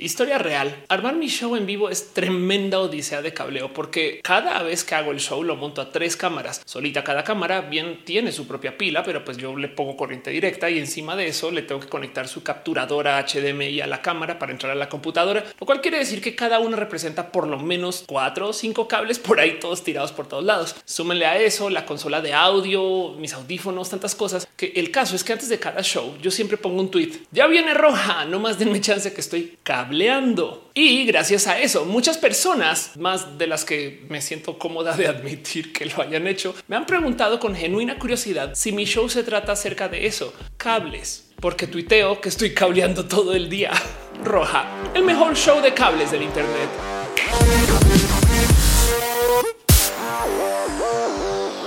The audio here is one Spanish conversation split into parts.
Historia real. Armar mi show en vivo es tremenda odisea de cableo porque cada vez que hago el show lo monto a tres cámaras. Solita cada cámara bien tiene su propia pila, pero pues yo le pongo corriente directa y encima de eso le tengo que conectar su capturadora HDMI a la cámara para entrar a la computadora, lo cual quiere decir que cada uno representa por lo menos cuatro o cinco cables por ahí todos tirados por todos lados. Súmenle a eso la consola de audio, mis audífonos, tantas cosas que el caso es que antes de cada show yo siempre pongo un tweet. Ya viene roja, no más denme chance que estoy Y gracias a eso, muchas personas, más de las que me siento cómoda de admitir que lo hayan hecho, me han preguntado con genuina curiosidad si mi show se trata acerca de eso, cables, porque tuiteo que estoy cableando todo el día. Roja, el mejor show de cables del Internet.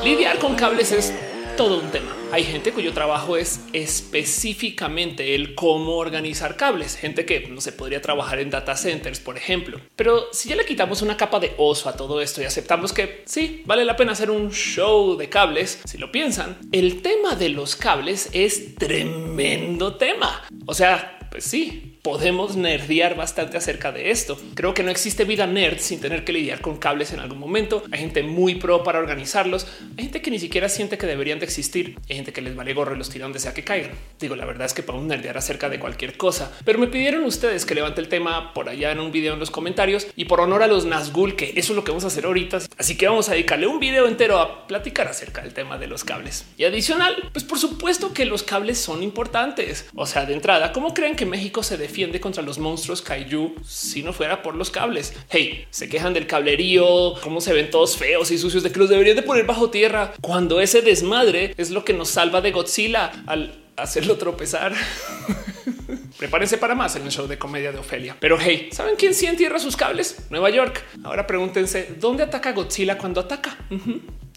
Lidiar con cables es todo un tema. Hay gente cuyo trabajo es específicamente el cómo organizar cables, gente que no se podría trabajar en data centers, por ejemplo. Pero si ya le quitamos una capa de oso a todo esto y aceptamos que sí, vale la pena hacer un show de cables, si lo piensan, el tema de los cables es tremendo tema. O sea, pues sí, podemos nerdear bastante acerca de esto. Creo que no existe vida nerd sin tener que lidiar con cables en algún momento. Hay gente muy pro para organizarlos. Hay gente que ni siquiera siente que deberían de existir. Hay gente que les vale gorro y los tira donde sea que caigan. Digo, la verdad es que podemos nerdear acerca de cualquier cosa, pero me pidieron ustedes que levante el tema por allá en un video en los comentarios y por honor a los Nazgul, que eso es lo que vamos a hacer ahorita. Así que vamos a dedicarle un video entero a platicar acerca del tema de los cables. Y adicional, pues por supuesto que los cables son importantes. O sea, de entrada, ¿cómo creen que México se defiende contra los monstruos kaiju si no fuera por los cables. Hey, se quejan del cablerío, cómo se ven todos feos y sucios de que los deberían de poner bajo tierra cuando ese desmadre es lo que nos salva de Godzilla al hacerlo tropezar. Prepárense para más en el show de comedia de Ofelia. Pero hey, ¿saben quién sí entierra sus cables? Nueva York. Ahora pregúntense, ¿dónde ataca Godzilla cuando ataca?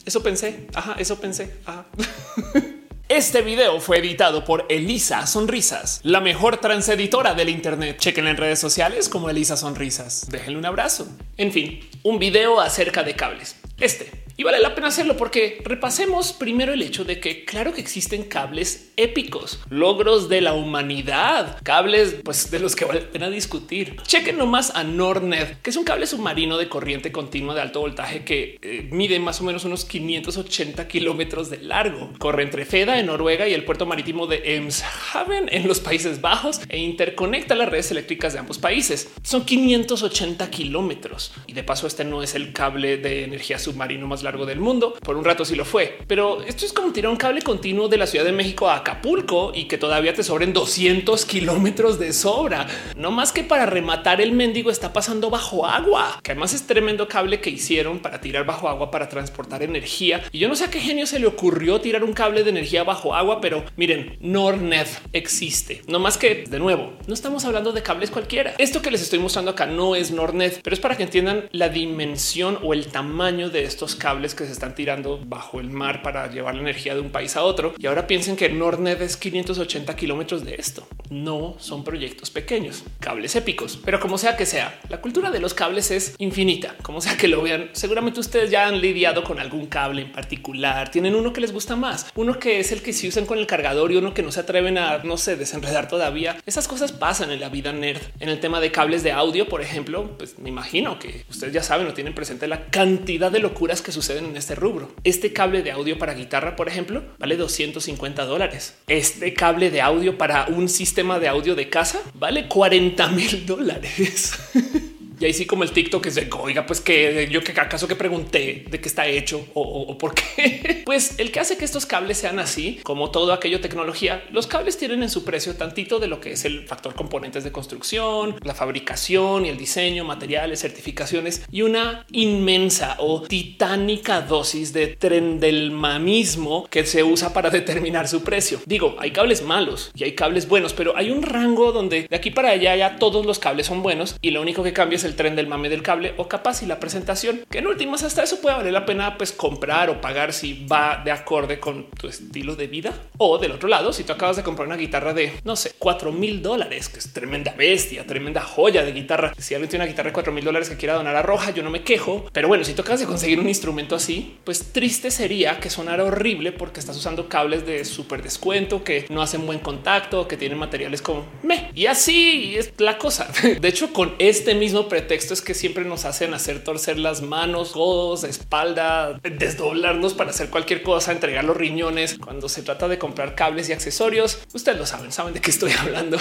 Eso pensé. Ajá, eso pensé. Este video fue editado por Elisa Sonrisas, la mejor transeditora del Internet. Chequen en redes sociales como Elisa Sonrisas. Déjenle un abrazo. En fin, un video acerca de cables. Este y vale la pena hacerlo porque repasemos primero el hecho de que claro que existen cables épicos, logros de la humanidad, cables pues de los que vale la pena discutir. Chequen nomás a Nordnet, que es un cable submarino de corriente continua de alto voltaje que eh, mide más o menos unos 580 kilómetros de largo. Corre entre Feda en Noruega y el puerto marítimo de Emshaven en los Países Bajos e interconecta las redes eléctricas de ambos países. Son 580 kilómetros y de paso este no es el cable de energía submarino más largo del mundo. Por un rato sí lo fue, pero esto es como tirar un cable continuo de la Ciudad de México a Acapulco y que todavía te sobren 200 kilómetros de sobra. No más que para rematar el mendigo está pasando bajo agua, que además es tremendo cable que hicieron para tirar bajo agua para transportar energía. Y yo no sé a qué genio se le ocurrió tirar un cable de energía bajo agua, pero miren, Nordnet existe. No más que de nuevo, no estamos hablando de cables cualquiera. Esto que les estoy mostrando acá no es Nordnet, pero es para que entiendan la dimensión o el tamaño de estos cables que se están tirando bajo el mar para llevar la energía de un país a otro. Y ahora piensen que Nordnet es 580 kilómetros de esto. No son proyectos pequeños, cables épicos, pero como sea que sea, la cultura de los cables es infinita. Como sea que lo vean, seguramente ustedes ya han lidiado con algún cable en particular. Tienen uno que les gusta más, uno que es el que se usan con el cargador y uno que no se atreven a, no sé, desenredar todavía. Esas cosas pasan en la vida nerd. En el tema de cables de audio, por ejemplo, pues me imagino que ustedes ya saben o tienen presente la cantidad de locuras que suceden suceden en este rubro. Este cable de audio para guitarra, por ejemplo, vale 250 dólares. Este cable de audio para un sistema de audio de casa vale 40 mil dólares. Y ahí sí como el TikTok es de oiga, pues que yo que acaso que pregunté de qué está hecho o, por qué. Pues el que hace que estos cables sean así, como todo aquello tecnología, los cables tienen en su precio tantito de lo que es el factor componentes de construcción, la fabricación y el diseño, materiales, certificaciones y una inmensa o titánica dosis de tren del mamismo que se usa para determinar su precio. Digo, hay cables malos y hay cables buenos, pero hay un rango donde de aquí para allá ya todos los cables son buenos y lo único que cambia es el tren del mame del cable o capaz y la presentación, que en últimas hasta eso puede valer la pena pues comprar o pagar si va de acorde con tu estilo de vida. O del otro lado, si tú acabas de comprar una guitarra de, no sé, cuatro mil dólares, que es tremenda bestia, tremenda joya de guitarra. Si alguien tiene una guitarra de cuatro mil dólares que quiera donar a Roja, yo no me quejo. Pero bueno, si tocas de conseguir un instrumento así, pues triste sería que sonara horrible porque estás usando cables de súper descuento, que no hacen buen contacto, que tienen materiales como me. Y así es la cosa. De hecho, con este mismo pretexto es que siempre nos hacen hacer torcer las manos, codos, espalda, desdoblarnos para hacer cualquier cosa, entregar los riñones. Cuando se trata de comprar cables y accesorios, ustedes lo saben, saben de qué estoy hablando.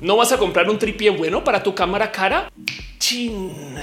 no vas a comprar un tripié bueno para tu cámara cara. Chin.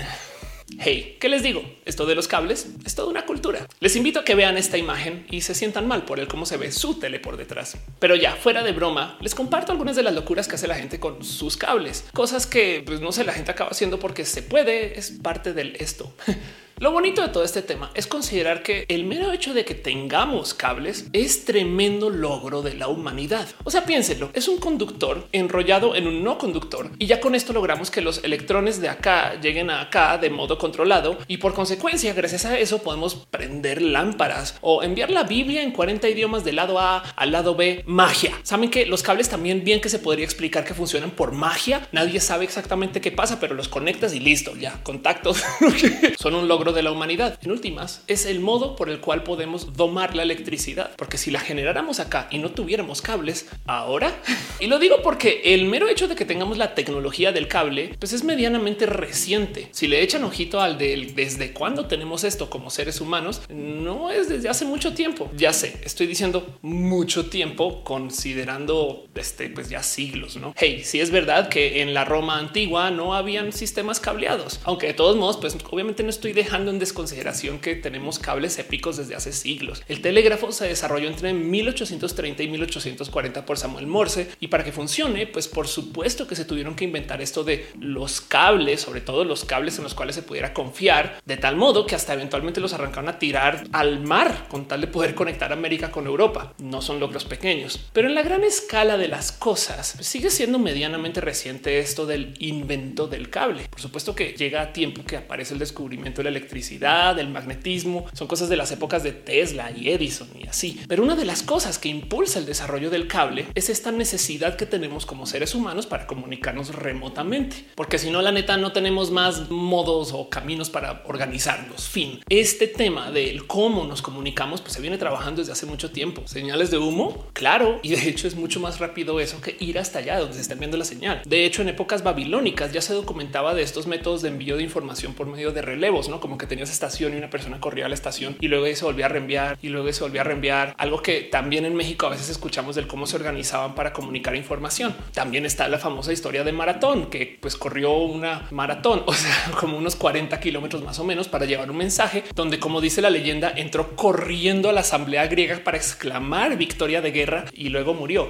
Hey, ¿qué les digo? Esto de los cables es toda una cultura. Les invito a que vean esta imagen y se sientan mal por el cómo se ve su tele por detrás. Pero ya fuera de broma, les comparto algunas de las locuras que hace la gente con sus cables, cosas que pues, no sé, la gente acaba haciendo porque se puede, es parte del esto. Lo bonito de todo este tema es considerar que el mero hecho de que tengamos cables es tremendo logro de la humanidad. O sea, piénsenlo, es un conductor enrollado en un no conductor y ya con esto logramos que los electrones de acá lleguen a acá de modo controlado y por consecuencia, gracias a eso podemos prender lámparas o enviar la Biblia en 40 idiomas del lado A al lado B. Magia. Saben que los cables también bien que se podría explicar que funcionan por magia. Nadie sabe exactamente qué pasa, pero los conectas y listo, ya contactos son un logro de la humanidad. En últimas, es el modo por el cual podemos domar la electricidad, porque si la generáramos acá y no tuviéramos cables ahora, y lo digo porque el mero hecho de que tengamos la tecnología del cable, pues es medianamente reciente. Si le echan ojito al del desde cuándo tenemos esto como seres humanos, no es desde hace mucho tiempo. Ya sé, estoy diciendo mucho tiempo considerando este, pues ya siglos, no? Hey, si es verdad que en la Roma antigua no habían sistemas cableados, aunque de todos modos, pues obviamente no estoy dejando en desconsideración que tenemos cables épicos desde hace siglos. El telégrafo se desarrolló entre 1830 y 1840 por Samuel Morse y para que funcione, pues por supuesto que se tuvieron que inventar esto de los cables, sobre todo los cables en los cuales se pudiera confiar, de tal modo que hasta eventualmente los arrancaron a tirar al mar con tal de poder conectar América con Europa. No son logros pequeños, pero en la gran escala de las cosas sigue siendo medianamente reciente esto del invento del cable. Por supuesto que llega a tiempo que aparece el descubrimiento de la electricidad el magnetismo, son cosas de las épocas de Tesla y Edison y así. Pero una de las cosas que impulsa el desarrollo del cable es esta necesidad que tenemos como seres humanos para comunicarnos remotamente, porque si no, la neta no tenemos más modos o caminos para organizarnos. Fin. Este tema del cómo nos comunicamos, pues se viene trabajando desde hace mucho tiempo. Señales de humo, claro, y de hecho es mucho más rápido eso que ir hasta allá donde se está viendo la señal. De hecho, en épocas babilónicas ya se documentaba de estos métodos de envío de información por medio de relevos, no como que tenías estación y una persona corría a la estación y luego se volvía a reenviar y luego se volvía a reenviar. Algo que también en México a veces escuchamos del cómo se organizaban para comunicar información. También está la famosa historia de maratón que pues corrió una maratón, o sea, como unos 40 kilómetros más o menos para llevar un mensaje donde, como dice la leyenda, entró corriendo a la asamblea griega para exclamar victoria de guerra y luego murió.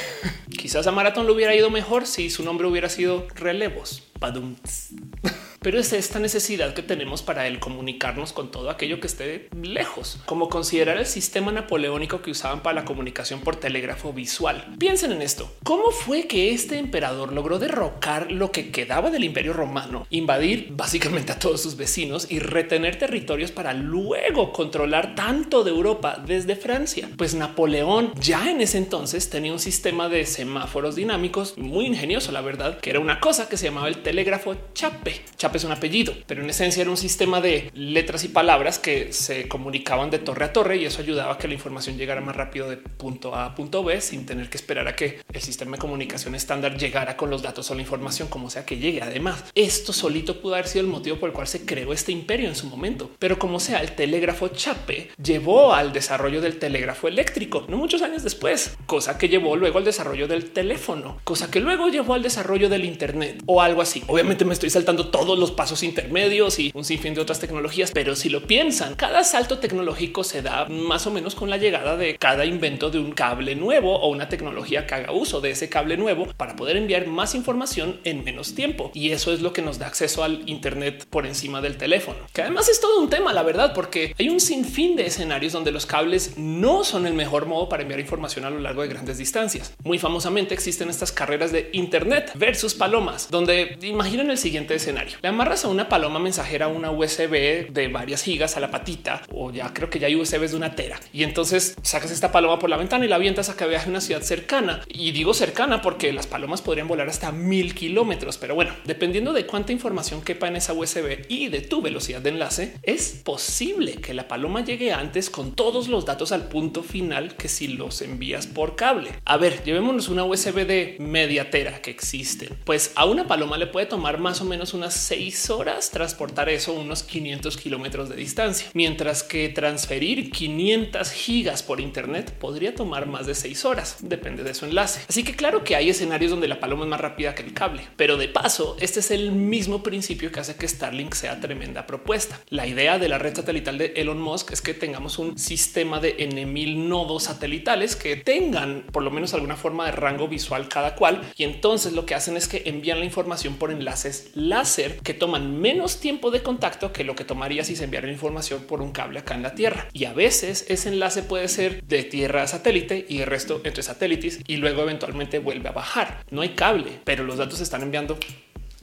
Quizás a maratón lo hubiera ido mejor si su nombre hubiera sido relevos. pero es esta necesidad que tenemos para el comunicarnos con todo aquello que esté lejos, como considerar el sistema napoleónico que usaban para la comunicación por telégrafo visual. Piensen en esto. ¿Cómo fue que este emperador logró derrocar lo que quedaba del imperio romano, invadir básicamente a todos sus vecinos y retener territorios para luego controlar tanto de Europa desde Francia? Pues Napoleón ya en ese entonces tenía un sistema de semáforos dinámicos muy ingenioso, la verdad, que era una cosa que se llamaba el telégrafo chape. Chape es un apellido, pero en esencia era un sistema de letras y palabras que se comunicaban de torre a torre y eso ayudaba a que la información llegara más rápido de punto A a punto B sin tener que esperar a que el sistema de comunicación estándar llegara con los datos o la información como sea que llegue. Además, esto solito pudo haber sido el motivo por el cual se creó este imperio en su momento, pero como sea, el telégrafo chape llevó al desarrollo del telégrafo eléctrico, no muchos años después, cosa que llevó luego al desarrollo del teléfono, cosa que luego llevó al desarrollo del Internet o algo así. Obviamente me estoy saltando todos los pasos intermedios y un sinfín de otras tecnologías. Pero si lo piensan, cada salto tecnológico se da más o menos con la llegada de cada invento de un cable nuevo o una tecnología que haga uso de ese cable nuevo para poder enviar más información en menos tiempo. Y eso es lo que nos da acceso al Internet por encima del teléfono, que además es todo un tema, la verdad, porque hay un sinfín de escenarios donde los cables no son el mejor modo para enviar información a lo largo de grandes distancias. Muy famosamente existen estas carreras de Internet versus palomas, donde imaginen el siguiente escenario. Amarras a una paloma mensajera una USB de varias gigas a la patita o ya creo que ya hay USBs de una tera y entonces sacas esta paloma por la ventana y la avientas a que viaje a una ciudad cercana. Y digo cercana porque las palomas podrían volar hasta mil kilómetros, pero bueno, dependiendo de cuánta información quepa en esa USB y de tu velocidad de enlace, es posible que la paloma llegue antes con todos los datos al punto final que si los envías por cable. A ver, llevémonos una USB de media tera que existen. Pues a una paloma le puede tomar más o menos unas seis horas transportar eso unos 500 kilómetros de distancia, mientras que transferir 500 gigas por internet podría tomar más de seis horas, depende de su enlace. Así que claro que hay escenarios donde la paloma es más rápida que el cable, pero de paso, este es el mismo principio que hace que Starlink sea tremenda propuesta. La idea de la red satelital de Elon Musk es que tengamos un sistema de N mil nodos satelitales que tengan por lo menos alguna forma de rango visual cada cual. Y entonces lo que hacen es que envían la información por enlaces láser que toman menos tiempo de contacto que lo que tomaría si se enviara información por un cable acá en la Tierra. Y a veces ese enlace puede ser de tierra a satélite y el resto entre satélites y luego eventualmente vuelve a bajar. No hay cable, pero los datos se están enviando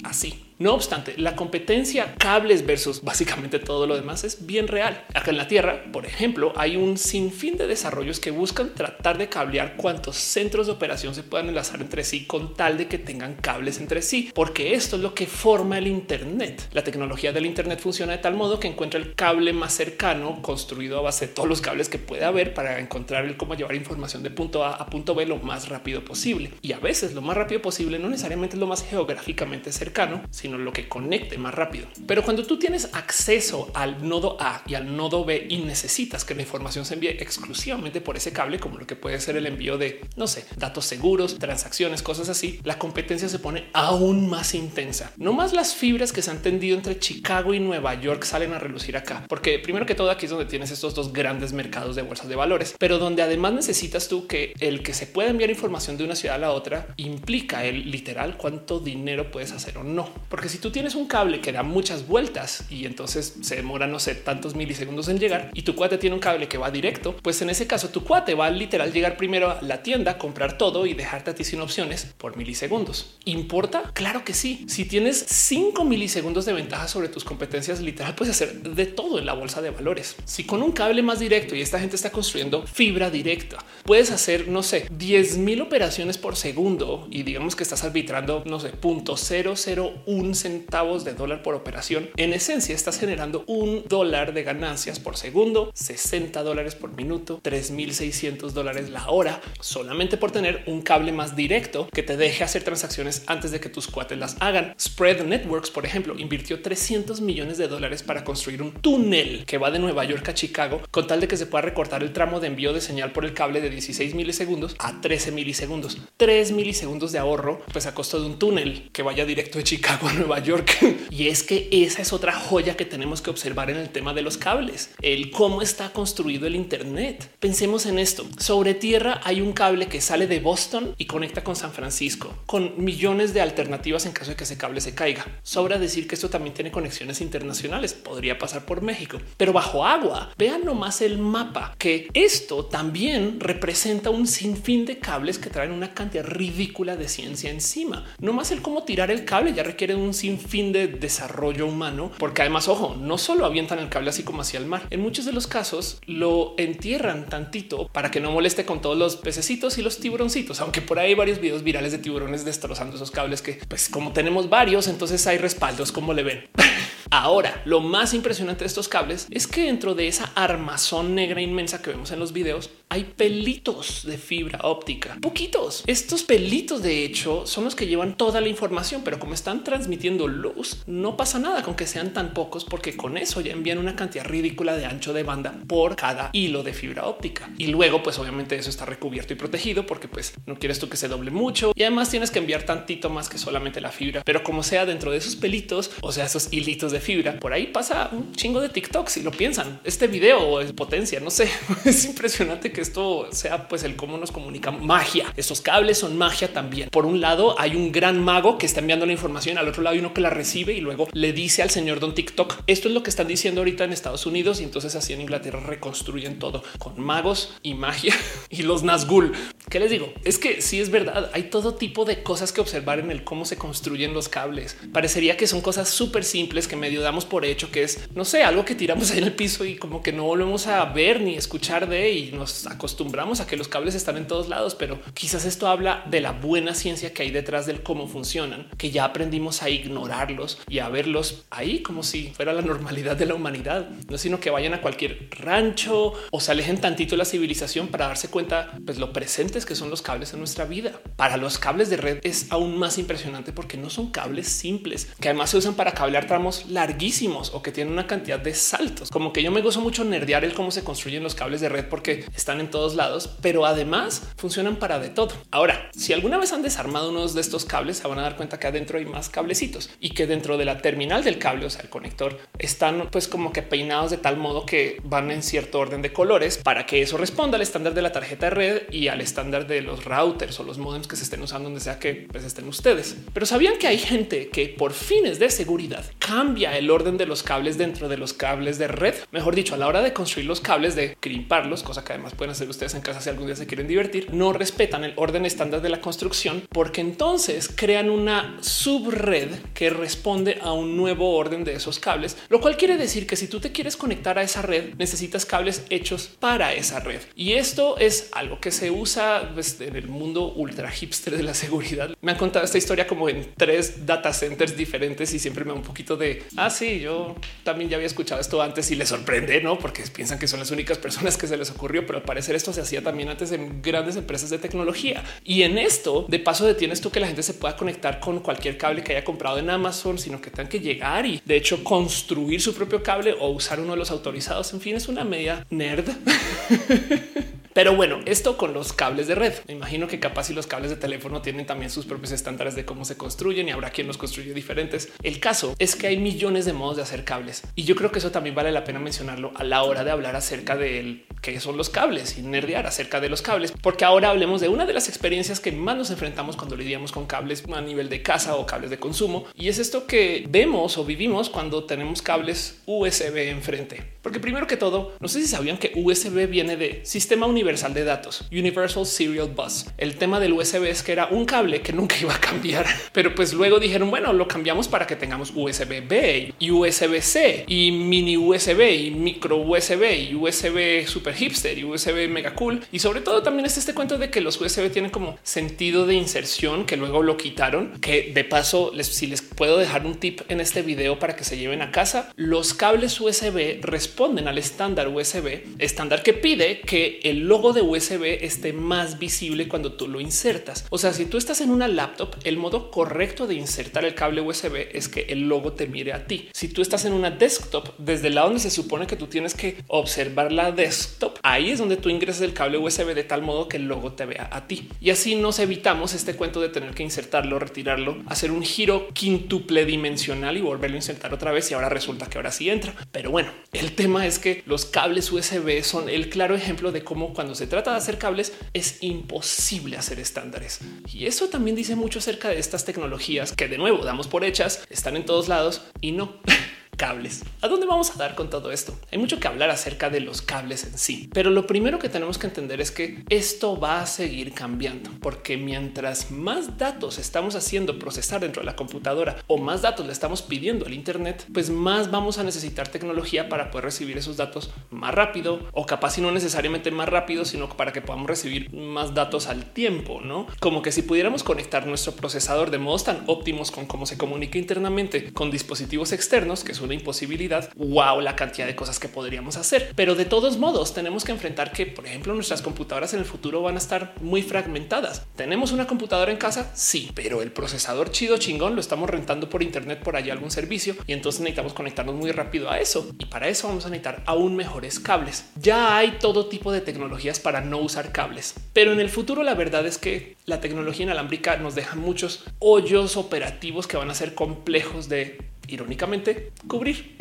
así. No obstante, la competencia cables versus básicamente todo lo demás es bien real. Acá en la Tierra, por ejemplo, hay un sinfín de desarrollos que buscan tratar de cablear cuantos centros de operación se puedan enlazar entre sí con tal de que tengan cables entre sí, porque esto es lo que forma el Internet. La tecnología del Internet funciona de tal modo que encuentra el cable más cercano construido a base de todos los cables que puede haber para encontrar el cómo llevar información de punto A a punto B lo más rápido posible. Y a veces lo más rápido posible no necesariamente es lo más geográficamente cercano, sino lo que conecte más rápido. Pero cuando tú tienes acceso al nodo A y al nodo B y necesitas que la información se envíe exclusivamente por ese cable, como lo que puede ser el envío de, no sé, datos seguros, transacciones, cosas así, la competencia se pone aún más intensa. No más las fibras que se han tendido entre Chicago y Nueva York salen a relucir acá, porque primero que todo aquí es donde tienes estos dos grandes mercados de bolsas de valores, pero donde además necesitas tú que el que se pueda enviar información de una ciudad a la otra implica el literal cuánto dinero puedes hacer o no. Si tú tienes un cable que da muchas vueltas y entonces se demora, no sé, tantos milisegundos en llegar y tu cuate tiene un cable que va directo, pues en ese caso tu cuate va a literal llegar primero a la tienda, comprar todo y dejarte a ti sin opciones por milisegundos. ¿Importa? Claro que sí. Si tienes 5 milisegundos de ventaja sobre tus competencias, literal puedes hacer de todo en la bolsa de valores. Si con un cable más directo y esta gente está construyendo fibra directa, puedes hacer, no sé, 10 mil operaciones por segundo y digamos que estás arbitrando, no sé, punto 001 centavos de dólar por operación. En esencia, estás generando un dólar de ganancias por segundo, 60 dólares por minuto, 3600 dólares la hora, solamente por tener un cable más directo que te deje hacer transacciones antes de que tus cuates las hagan. Spread Networks, por ejemplo, invirtió 300 millones de dólares para construir un túnel que va de Nueva York a Chicago con tal de que se pueda recortar el tramo de envío de señal por el cable de 16 milisegundos a 13 milisegundos. 3 milisegundos de ahorro, pues a costo de un túnel que vaya directo de Chicago Nueva York. y es que esa es otra joya que tenemos que observar en el tema de los cables, el cómo está construido el Internet. Pensemos en esto. Sobre tierra hay un cable que sale de Boston y conecta con San Francisco, con millones de alternativas en caso de que ese cable se caiga. Sobra decir que esto también tiene conexiones internacionales, podría pasar por México, pero bajo agua. Vean nomás el mapa, que esto también representa un sinfín de cables que traen una cantidad ridícula de ciencia encima. No más el cómo tirar el cable ya requiere un sin fin de desarrollo humano, porque además, ojo, no solo avientan el cable así como hacia el mar. En muchos de los casos lo entierran tantito para que no moleste con todos los pececitos y los tiburoncitos, aunque por ahí hay varios videos virales de tiburones destrozando esos cables que, pues, como tenemos varios, entonces hay respaldos, como le ven. Ahora, lo más impresionante de estos cables es que dentro de esa armazón negra inmensa que vemos en los videos hay pelitos de fibra óptica, poquitos. Estos pelitos, de hecho, son los que llevan toda la información, pero como están transmitiendo luz, no pasa nada con que sean tan pocos, porque con eso ya envían una cantidad ridícula de ancho de banda por cada hilo de fibra óptica. Y luego, pues obviamente eso está recubierto y protegido porque pues no quieres tú que se doble mucho y además tienes que enviar tantito más que solamente la fibra, pero como sea dentro de esos pelitos, o sea, esos hilitos de fibra. Por ahí pasa un chingo de TikTok. Si lo piensan, este video es potencia. No sé, es impresionante que esto sea pues el cómo nos comunica magia. Estos cables son magia también. Por un lado hay un gran mago que está enviando la información, al otro lado hay uno que la recibe y luego le dice al señor Don TikTok, esto es lo que están diciendo ahorita en Estados Unidos y entonces así en Inglaterra reconstruyen todo con magos y magia y los Nazgul. ¿Qué les digo? Es que sí es verdad, hay todo tipo de cosas que observar en el cómo se construyen los cables. Parecería que son cosas súper simples que damos por hecho, que es, no sé, algo que tiramos en el piso y como que no volvemos a ver ni escuchar de y nos acostumbramos a que los cables están en todos lados, pero quizás esto habla de la buena ciencia que hay detrás del cómo funcionan, que ya aprendimos a ignorarlos y a verlos ahí como si fuera la normalidad de la humanidad, no sino que vayan a cualquier rancho o se alejen tantito de la civilización para darse cuenta pues lo presentes que son los cables en nuestra vida. Para los cables de red es aún más impresionante porque no son cables simples, que además se usan para cablear tramos larguísimos o que tienen una cantidad de saltos. Como que yo me gozo mucho nerdear el cómo se construyen los cables de red porque están en todos lados, pero además funcionan para de todo. Ahora, si alguna vez han desarmado unos de estos cables, se van a dar cuenta que adentro hay más cablecitos y que dentro de la terminal del cable, o sea, el conector, están pues como que peinados de tal modo que van en cierto orden de colores para que eso responda al estándar de la tarjeta de red y al estándar de los routers o los modems que se estén usando donde sea que pues, estén ustedes. Pero sabían que hay gente que por fines de seguridad cambia el orden de los cables dentro de los cables de red. Mejor dicho, a la hora de construir los cables, de crimparlos, cosa que además pueden hacer ustedes en casa si algún día se quieren divertir, no respetan el orden estándar de la construcción porque entonces crean una subred que responde a un nuevo orden de esos cables, lo cual quiere decir que si tú te quieres conectar a esa red, necesitas cables hechos para esa red. Y esto es algo que se usa pues, en el mundo ultra hipster de la seguridad. Me han contado esta historia como en tres data centers diferentes y siempre me da un poquito de Ah, yo también ya había escuchado esto antes y les sorprende, no? Porque piensan que son las únicas personas que se les ocurrió, pero al parecer esto se hacía también antes en grandes empresas de tecnología. Y en esto, de paso, detienes tú que la gente se pueda conectar con cualquier cable que haya comprado en Amazon, sino que tengan que llegar y de hecho construir su propio cable o usar uno de los autorizados. En fin, es una media nerd. Pero bueno, esto con los cables de red. Me imagino que capaz si los cables de teléfono tienen también sus propios estándares de cómo se construyen y habrá quien los construye diferentes. El caso es que hay millones de modos de hacer cables y yo creo que eso también vale la pena mencionarlo a la hora de hablar acerca de qué son los cables y nerdear acerca de los cables, porque ahora hablemos de una de las experiencias que más nos enfrentamos cuando lidiamos con cables a nivel de casa o cables de consumo y es esto que vemos o vivimos cuando tenemos cables USB enfrente. Porque primero que todo, no sé si sabían que USB viene de sistema universal universal de datos, Universal Serial Bus. El tema del USB es que era un cable que nunca iba a cambiar, pero pues luego dijeron, bueno, lo cambiamos para que tengamos USB B y USB C y mini USB y micro USB y USB super hipster y USB mega cool. Y sobre todo también es este cuento de que los USB tienen como sentido de inserción que luego lo quitaron, que de paso si les puedo dejar un tip en este video para que se lleven a casa, los cables USB responden al estándar USB, estándar que pide que el logo de USB esté más visible cuando tú lo insertas. O sea, si tú estás en una laptop, el modo correcto de insertar el cable USB es que el logo te mire a ti. Si tú estás en una desktop, desde el lado donde se supone que tú tienes que observar la desktop, ahí es donde tú ingresas el cable USB de tal modo que el logo te vea a ti. Y así nos evitamos este cuento de tener que insertarlo, retirarlo, hacer un giro quintuple dimensional y volverlo a insertar otra vez. Y ahora resulta que ahora sí entra. Pero bueno, el tema es que los cables USB son el claro ejemplo de cómo cuando se trata de hacer cables es imposible hacer estándares. Y eso también dice mucho acerca de estas tecnologías que de nuevo damos por hechas, están en todos lados y no. cables. ¿A dónde vamos a dar con todo esto? Hay mucho que hablar acerca de los cables en sí, pero lo primero que tenemos que entender es que esto va a seguir cambiando, porque mientras más datos estamos haciendo procesar dentro de la computadora o más datos le estamos pidiendo al Internet, pues más vamos a necesitar tecnología para poder recibir esos datos más rápido o capaz y no necesariamente más rápido, sino para que podamos recibir más datos al tiempo, no como que si pudiéramos conectar nuestro procesador de modos tan óptimos con cómo se comunica internamente con dispositivos externos, que es una imposibilidad. Wow, la cantidad de cosas que podríamos hacer. Pero de todos modos, tenemos que enfrentar que, por ejemplo, nuestras computadoras en el futuro van a estar muy fragmentadas. ¿Tenemos una computadora en casa? Sí, pero el procesador chido chingón lo estamos rentando por internet por allá algún servicio y entonces necesitamos conectarnos muy rápido a eso. Y para eso vamos a necesitar aún mejores cables. Ya hay todo tipo de tecnologías para no usar cables, pero en el futuro la verdad es que la tecnología inalámbrica nos deja muchos hoyos operativos que van a ser complejos de irónicamente cubrir.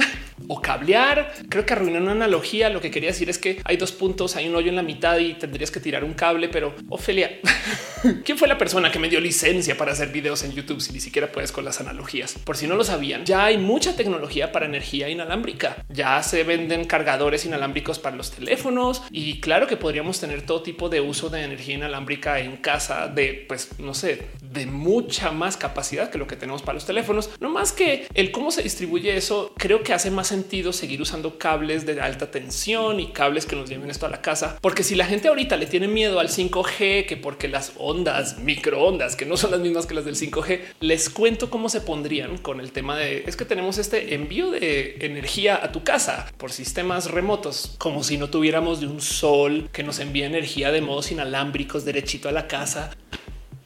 O cablear. Creo que arruiné una analogía. Lo que quería decir es que hay dos puntos, hay un hoyo en la mitad y tendrías que tirar un cable. Pero Ofelia, ¿quién fue la persona que me dio licencia para hacer videos en YouTube si ni siquiera puedes con las analogías? Por si no lo sabían, ya hay mucha tecnología para energía inalámbrica. Ya se venden cargadores inalámbricos para los teléfonos y claro que podríamos tener todo tipo de uso de energía inalámbrica en casa de, pues, no sé, de mucha más capacidad que lo que tenemos para los teléfonos. No más que el cómo se distribuye eso, creo que hace más sentido seguir usando cables de alta tensión y cables que nos lleven esto a la casa, porque si la gente ahorita le tiene miedo al 5G, que porque las ondas microondas, que no son las mismas que las del 5G, les cuento cómo se pondrían con el tema de es que tenemos este envío de energía a tu casa por sistemas remotos, como si no tuviéramos de un sol que nos envía energía de modos inalámbricos derechito a la casa.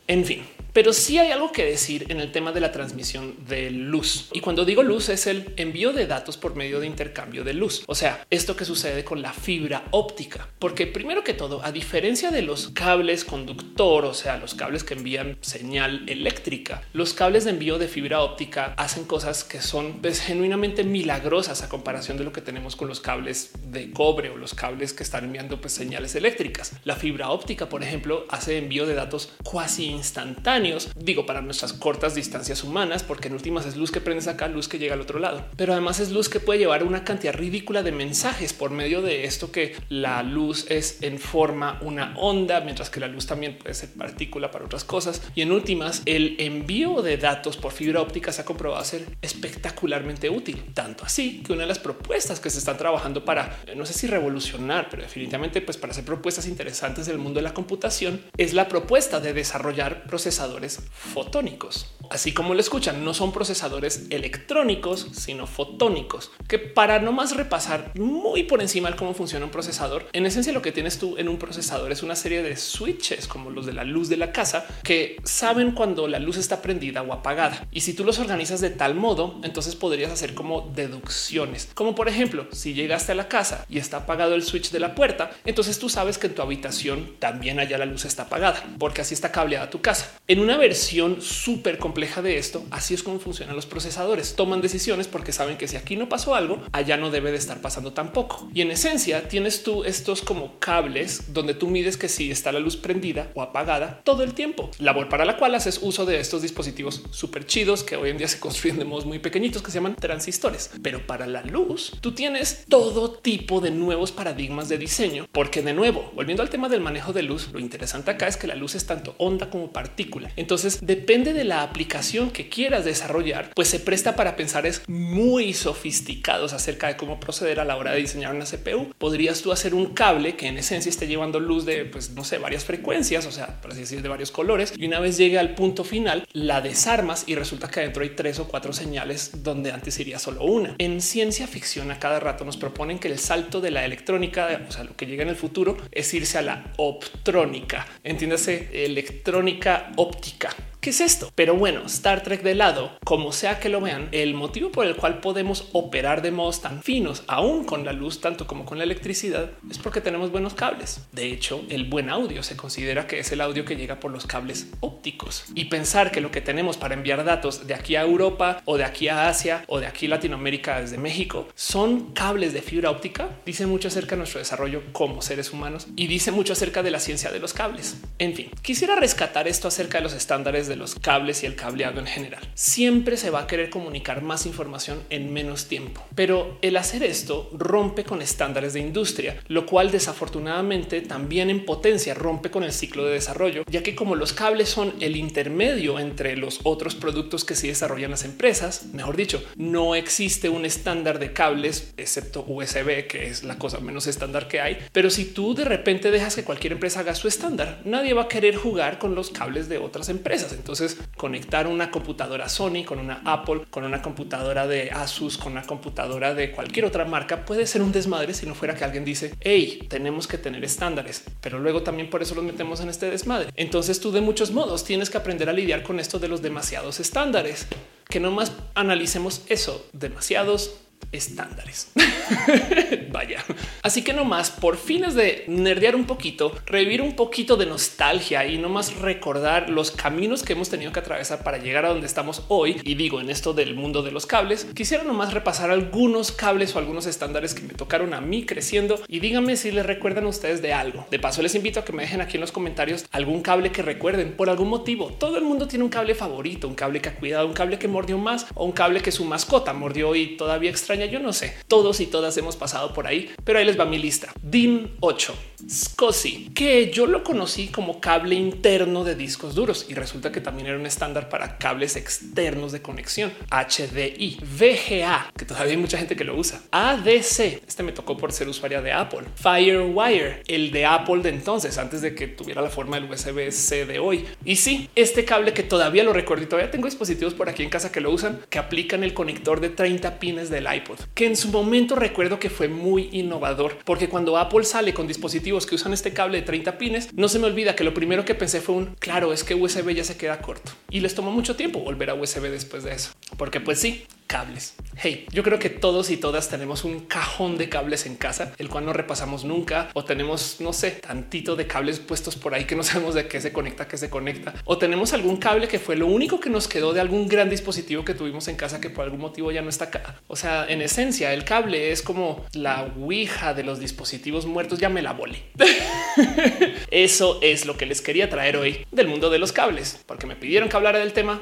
En fin, pero sí hay algo que decir en el tema de la transmisión de luz. Y cuando digo luz es el envío de datos por medio de intercambio de luz. O sea, esto que sucede con la fibra óptica. Porque primero que todo, a diferencia de los cables conductor, o sea, los cables que envían señal eléctrica, los cables de envío de fibra óptica hacen cosas que son pues, genuinamente milagrosas a comparación de lo que tenemos con los cables de cobre o los cables que están enviando pues, señales eléctricas. La fibra óptica, por ejemplo, hace envío de datos cuasi instantáneos digo para nuestras cortas distancias humanas, porque en últimas es luz que prendes acá, luz que llega al otro lado, pero además es luz que puede llevar una cantidad ridícula de mensajes por medio de esto que la luz es en forma una onda, mientras que la luz también puede ser partícula para otras cosas. Y en últimas, el envío de datos por fibra óptica se ha comprobado ser espectacularmente útil, tanto así que una de las propuestas que se están trabajando para no sé si revolucionar, pero definitivamente pues para hacer propuestas interesantes del mundo de la computación es la propuesta de desarrollar procesadores fotónicos. Así como lo escuchan, no son procesadores electrónicos, sino fotónicos, que para no más repasar muy por encima cómo funciona un procesador, en esencia lo que tienes tú en un procesador es una serie de switches como los de la luz de la casa que saben cuando la luz está prendida o apagada. Y si tú los organizas de tal modo, entonces podrías hacer como deducciones, como por ejemplo, si llegaste a la casa y está apagado el switch de la puerta, entonces tú sabes que en tu habitación también allá la luz está apagada, porque así está cableada tu casa. Una versión súper compleja de esto, así es como funcionan los procesadores. Toman decisiones porque saben que si aquí no pasó algo, allá no debe de estar pasando tampoco. Y en esencia tienes tú estos como cables donde tú mides que si está la luz prendida o apagada todo el tiempo. Labor para la cual haces uso de estos dispositivos súper chidos que hoy en día se construyen de modos muy pequeñitos que se llaman transistores. Pero para la luz, tú tienes todo tipo de nuevos paradigmas de diseño, porque de nuevo, volviendo al tema del manejo de luz, lo interesante acá es que la luz es tanto onda como partícula entonces depende de la aplicación que quieras desarrollar, pues se presta para pensar es muy sofisticados acerca de cómo proceder a la hora de diseñar una CPU. Podrías tú hacer un cable que en esencia esté llevando luz de, pues no sé, varias frecuencias, o sea, por así decir, de varios colores. Y una vez llegue al punto final, la desarmas y resulta que adentro hay tres o cuatro señales donde antes iría solo una. En ciencia ficción a cada rato nos proponen que el salto de la electrónica, o sea, lo que llega en el futuro es irse a la optrónica. Entiéndase, electrónica óptica óptica ¿Qué es esto? Pero bueno, Star Trek de lado, como sea que lo vean, el motivo por el cual podemos operar de modos tan finos, aún con la luz, tanto como con la electricidad, es porque tenemos buenos cables. De hecho, el buen audio se considera que es el audio que llega por los cables ópticos. Y pensar que lo que tenemos para enviar datos de aquí a Europa o de aquí a Asia o de aquí a Latinoamérica desde México son cables de fibra óptica, dice mucho acerca de nuestro desarrollo como seres humanos y dice mucho acerca de la ciencia de los cables. En fin, quisiera rescatar esto acerca de los estándares de los cables y el cableado en general. Siempre se va a querer comunicar más información en menos tiempo, pero el hacer esto rompe con estándares de industria, lo cual desafortunadamente también en potencia rompe con el ciclo de desarrollo, ya que como los cables son el intermedio entre los otros productos que se desarrollan las empresas, mejor dicho, no existe un estándar de cables excepto USB, que es la cosa menos estándar que hay. Pero si tú de repente dejas que cualquier empresa haga su estándar, nadie va a querer jugar con los cables de otras empresas. Entonces, conectar una computadora Sony con una Apple, con una computadora de Asus, con una computadora de cualquier otra marca puede ser un desmadre si no fuera que alguien dice, hey, tenemos que tener estándares, pero luego también por eso los metemos en este desmadre. Entonces tú de muchos modos tienes que aprender a lidiar con esto de los demasiados estándares que no más analicemos eso, demasiados estándares. Vaya. Así que nomás por fines de nerdear un poquito, revivir un poquito de nostalgia y nomás recordar los caminos que hemos tenido que atravesar para llegar a donde estamos hoy. Y digo en esto del mundo de los cables, quisiera nomás repasar algunos cables o algunos estándares que me tocaron a mí creciendo y díganme si les recuerdan ustedes de algo. De paso, les invito a que me dejen aquí en los comentarios algún cable que recuerden por algún motivo. Todo el mundo tiene un cable favorito, un cable que ha cuidado, un cable que mordió más o un cable que su mascota mordió y todavía extraña. Yo no sé. Todos y todas hemos pasado por ahí, pero ahí les va mi lista. DIN 8, SCSI, que yo lo conocí como cable interno de discos duros y resulta que también era un estándar para cables externos de conexión. HDI, VGA, que todavía hay mucha gente que lo usa. ADC, este me tocó por ser usuaria de Apple. Firewire, el de Apple de entonces, antes de que tuviera la forma del USB-C de hoy. Y sí, este cable que todavía lo recuerdo y todavía tengo dispositivos por aquí en casa que lo usan, que aplican el conector de 30 pines del iPod, que en su momento recuerdo que fue muy innovador, porque cuando Apple sale con dispositivos que usan este cable de 30 pines, no se me olvida que lo primero que pensé fue un claro, es que USB ya se queda corto y les tomó mucho tiempo volver a USB después de eso, porque pues sí, cables. Hey, yo creo que todos y todas tenemos un cajón de cables en casa, el cual no repasamos nunca, o tenemos, no sé, tantito de cables puestos por ahí que no sabemos de qué se conecta, qué se conecta, o tenemos algún cable que fue lo único que nos quedó de algún gran dispositivo que tuvimos en casa que por algún motivo ya no está acá. O sea, en esencia, el cable es como la ouija de los dispositivos muertos. Ya me la volé. Eso es lo que les quería traer hoy del mundo de los cables, porque me pidieron que hablara del tema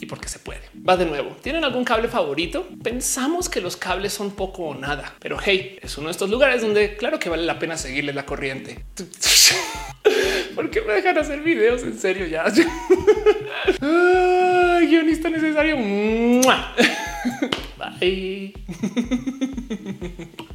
y porque se puede. Va de nuevo. ¿Tienen algún cable favorito? Pensamos que los cables son poco o nada, pero hey, es uno de estos lugares donde claro que vale la pena seguirle la corriente. ¿Por qué me dejan hacer videos? En serio, ya. Guionista necesario. Bye.